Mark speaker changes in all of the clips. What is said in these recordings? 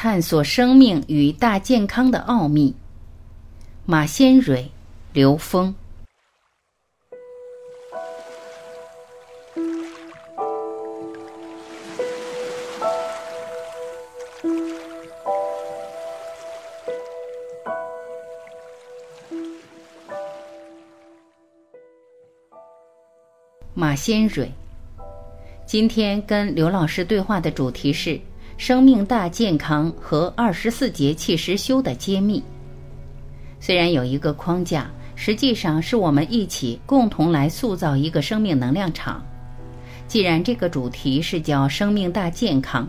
Speaker 1: 探索生命与大健康的奥秘。马先蕊、刘峰。马先蕊，今天跟刘老师对话的主题是生命大健康和二十四节气实修的揭秘。虽然有一个框架，实际上是我们一起共同来塑造一个生命能量场。既然这个主题是叫生命大健康，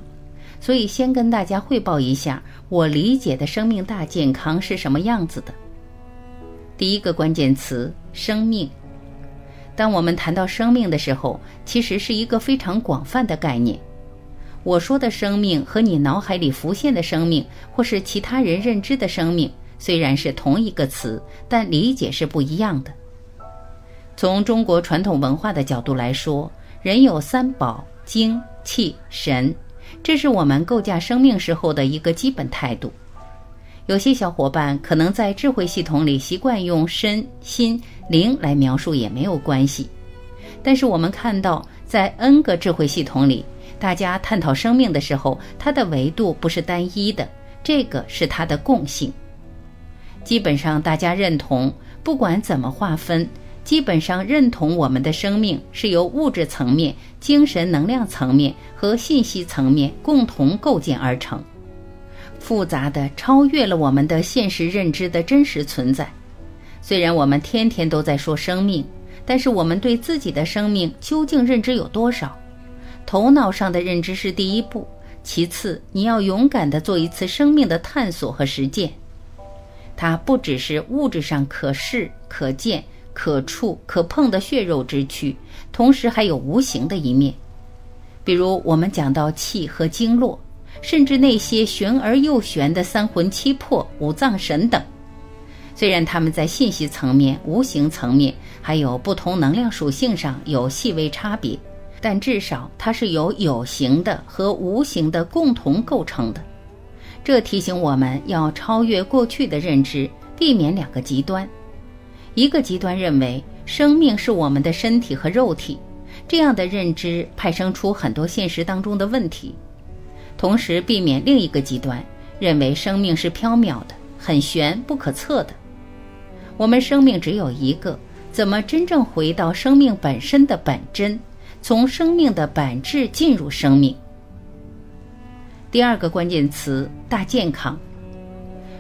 Speaker 1: 所以先跟大家汇报一下我理解的生命大健康是什么样子的。第一个关键词：生命。当我们谈到生命的时候，其实是一个非常广泛的概念。我说的生命和你脑海里浮现的生命，或是其他人认知的生命，虽然是同一个词，但理解是不一样的。从中国传统文化的角度来说，人有三宝：精、气、神，这是我们构架生命时候的一个基本态度。有些小伙伴可能在智慧系统里习惯用身心灵来描述，也没有关系。但是我们看到，在 N 个智慧系统里，大家探讨生命的时候，它的维度不是单一的，这个是它的共性。基本上大家认同，不管怎么划分，基本上认同我们的生命是由物质层面、精神能量层面和信息层面共同构建而成。复杂的超越了我们的现实认知的真实存在。虽然我们天天都在说生命，但是我们对自己的生命究竟认知有多少？头脑上的认知是第一步，其次你要勇敢地做一次生命的探索和实践。它不只是物质上可视、可见、可触、可碰的血肉之躯，同时还有无形的一面。比如我们讲到气和经络。甚至那些玄而又玄的三魂七魄、五脏神等，虽然他们在信息层面、无形层面还有不同能量属性上有细微差别，但至少它是由有形的和无形的共同构成的。这提醒我们要超越过去的认知，避免两个极端：一个极端认为生命是我们的身体和肉体，这样的认知派生出很多现实当中的问题。同时避免另一个极端，认为生命是缥缈的、很玄、不可测的。我们生命只有一个，怎么真正回到生命本身的本真，从生命的本质进入生命？第二个关键词：大健康。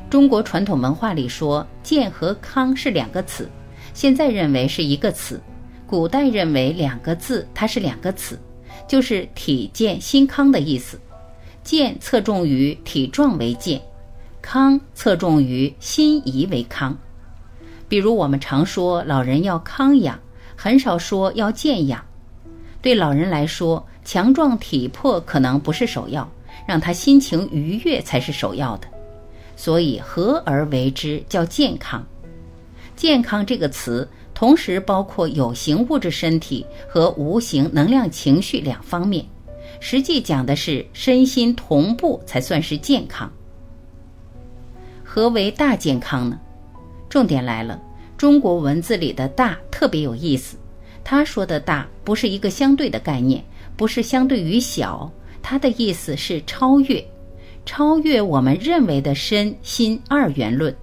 Speaker 1: 中国传统文化里说“健”和“康”是两个词，现在认为是一个词，古代认为两个字它是两个词，就是体健心康的意思。健侧重于体壮为健，康侧重于心怡为康。比如我们常说老人要康养，很少说要健养。对老人来说，强壮体魄可能不是首要，让他心情愉悦才是首要的。所以合而为之叫健康。健康这个词同时包括有形物质身体和无形能量情绪两方面。实际讲的是身心同步才算是健康。何为大健康呢？重点来了，中国文字里的大特别有意思。他说的大不是一个相对的概念，不是相对于小，他的意思是超越，超越我们认为的身心二元论，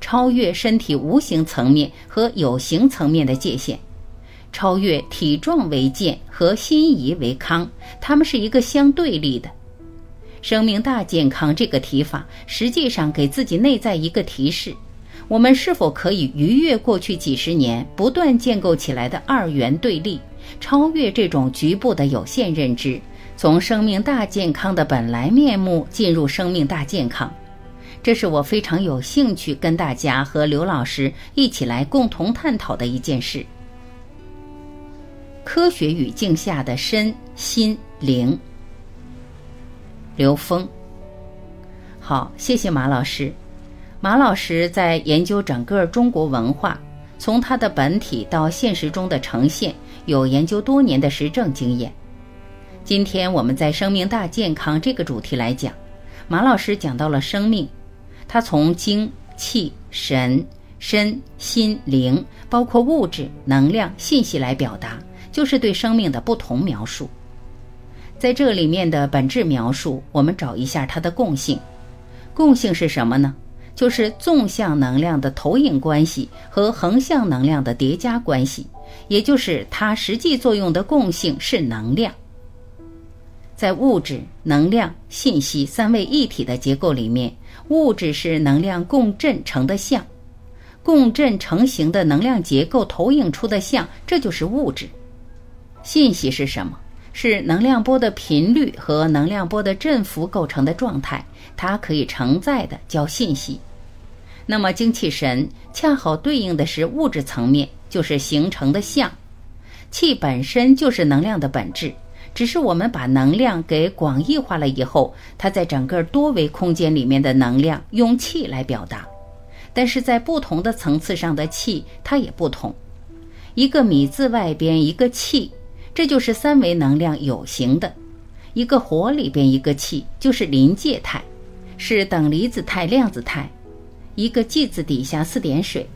Speaker 1: 超越身体无形层面和有形层面的界限。超越体壮为健和心怡为康，它们是一个相对立的。生命大健康这个提法，实际上给自己内在一个提示：我们是否可以逾越过去几十年不断建构起来的二元对立，超越这种局部的有限认知，从生命大健康的本来面目进入生命大健康？这是我非常有兴趣跟大家和刘老师一起来共同探讨的一件事。科学语境下的身心灵。刘峰，好，谢谢马老师。马老师在研究整个中国文化，从它的本体到现实中的呈现，有研究多年的实证经验。今天我们在“生命大健康”这个主题来讲，马老师讲到了生命，他从精、气、神、身、心、灵，包括物质、能量、信息来表达，就是对生命的不同描述。在这里面的本质描述，我们找一下它的共性。共性是什么呢？就是纵向能量的投影关系和横向能量的叠加关系，也就是它实际作用的共性是能量。在物质、能量、信息三位一体的结构里面，物质是能量共振成的像，共振成型的能量结构投影出的像，这就是物质。信息是什么？是能量波的频率和能量波的振幅构成的状态，它可以承载的叫信息。那么精气神恰好对应的是物质层面，就是形成的像。气本身就是能量的本质。只是我们把能量给广义化了以后，它在整个多维空间里面的能量用气来表达，但是在不同的层次上的气它也不同。一个米字外边一个气，这就是三维能量有形的；一个火里边一个气，就是临界态，是等离子态、量子态；一个剂字底下四点水，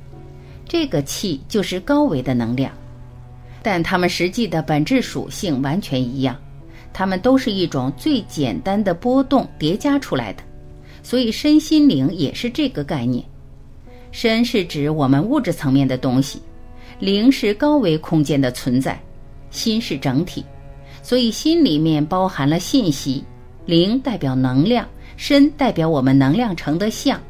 Speaker 1: 这个气就是高维的能量。但它们实际的本质属性完全一样，它们都是一种最简单的波动叠加出来的，所以身心灵也是这个概念。身是指我们物质层面的东西，灵是高维空间的存在，心是整体，所以心里面包含了信息，灵代表能量，身代表我们能量成的像，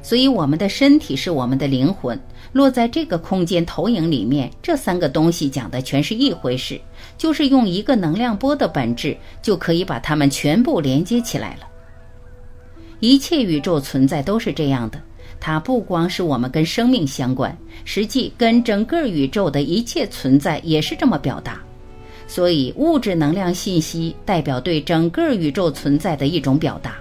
Speaker 1: 所以我们的身体是我们的灵魂。落在这个空间投影里面，这三个东西讲的全是一回事，就是用一个能量波的本质，就可以把它们全部连接起来了。一切宇宙存在都是这样的，它不光是我们跟生命相关，实际跟整个宇宙的一切存在也是这么表达。所以，物质能量信息代表对整个宇宙存在的一种表达，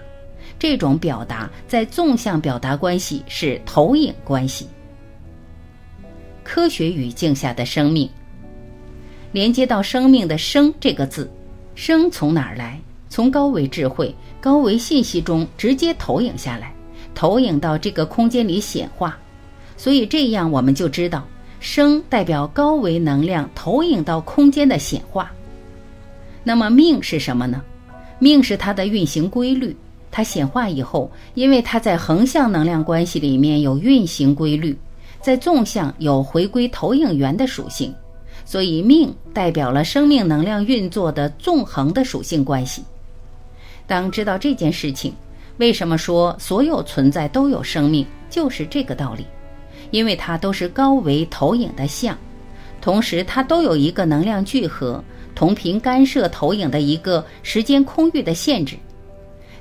Speaker 1: 这种表达在纵向表达关系是投影关系。科学语境下的生命，连接到生命的“生”这个字，“生”从哪儿来？从高维智慧、高维信息中直接投影下来，投影到这个空间里显化。所以这样我们就知道，“生”代表高维能量投影到空间的显化。那么命是什么呢？命是它的运行规律。它显化以后，因为它在横向能量关系里面有运行规律。在纵向有回归投影源的属性，所以命代表了生命能量运作的纵横的属性关系。当知道这件事情，为什么说所有存在都有生命，就是这个道理。因为它都是高维投影的像，同时它都有一个能量聚合，同频干涉投影的一个时间空域的限制。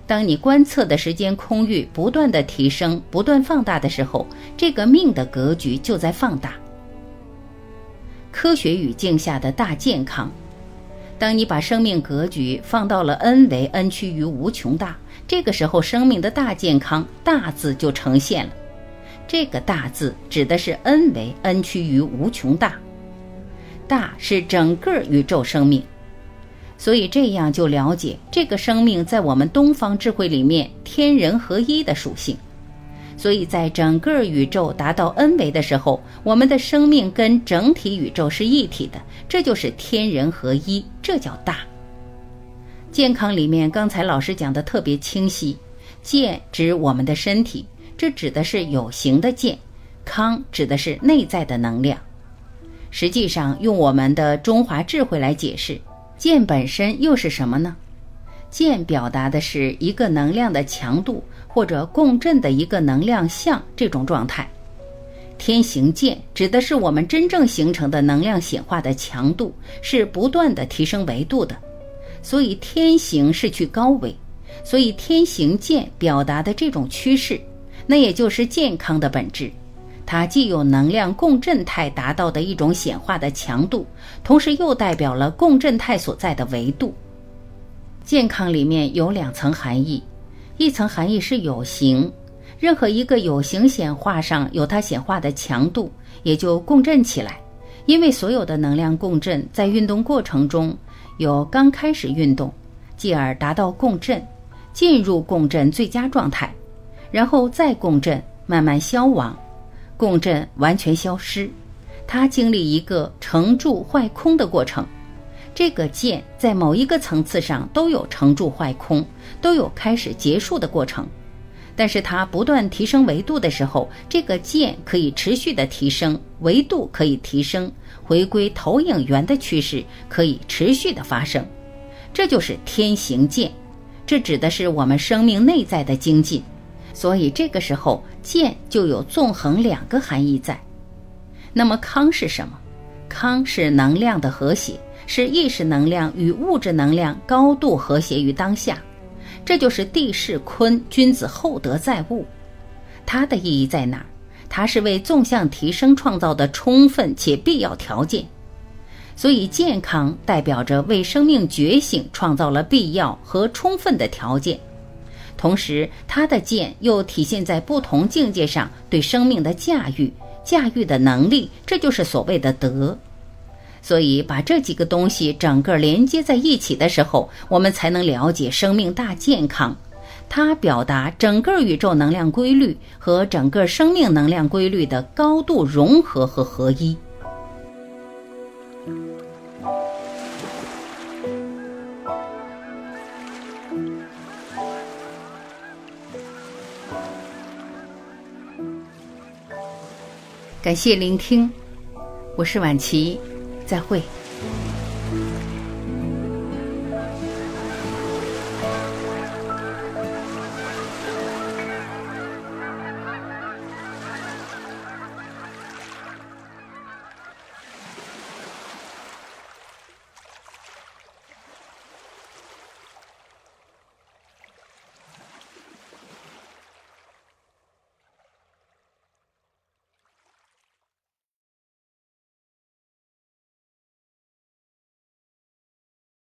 Speaker 1: 当你观测的时间空域不断的提升、不断放大的时候，这个命的格局就在放大。科学语境下的大健康，当你把生命格局放到了 n 为 n 趋于无穷大，这个时候生命的大健康大字就呈现了。这个大字指的是 n 为 n 趋于无穷大，大是整个宇宙生命。所以这样就了解这个生命在我们东方智慧里面天人合一的属性。所以在整个宇宙达到 n 维的时候，我们的生命跟整体宇宙是一体的，这就是天人合一，这叫大。健康里面，刚才老师讲的特别清晰，健指我们的身体，这指的是有形的健；康指的是内在的能量。实际上，用我们的中华智慧来解释。健本身又是什么呢？剑表达的是一个能量的强度，或者共振的一个能量像这种状态。天行健指的是我们真正形成的能量显化的强度，是不断的提升维度的。所以天行是去高维，所以天行健表达的这种趋势，那也就是健康的本质。它既有能量共振态达到的一种显化的强度，同时又代表了共振态所在的维度。健康里面有两层含义，一层含义是有形，任何一个有形显化上有它显化的强度，也就共振起来。因为所有的能量共振在运动过程中有刚开始运动，继而达到共振，进入共振最佳状态，然后再共振慢慢消亡，共振完全消失，它经历一个成住坏空的过程。这个剑在某一个层次上都有成住坏空，都有开始结束的过程。但是它不断提升维度的时候，这个剑可以持续的提升维度，可以提升回归投影源的趋势，可以持续的发生。这就是天行健，这指的是我们生命内在的精进。所以这个时候，健就有纵横两个含义在。那么康是什么？康是能量的和谐，是意识能量与物质能量高度和谐于当下。这就是地势坤，君子厚德载物。它的意义在哪儿？它是为纵向提升创造的充分且必要条件。所以，健康代表着为生命觉醒创造了必要和充分的条件，同时，它的健又体现在不同境界上对生命的驾驭、驾驭的能力，这就是所谓的德。所以，把这几个东西整个连接在一起的时候，我们才能了解生命大健康。它表达整个宇宙能量规律和整个生命能量规律的高度融合和合一。感谢聆听，我是婉琪，再会。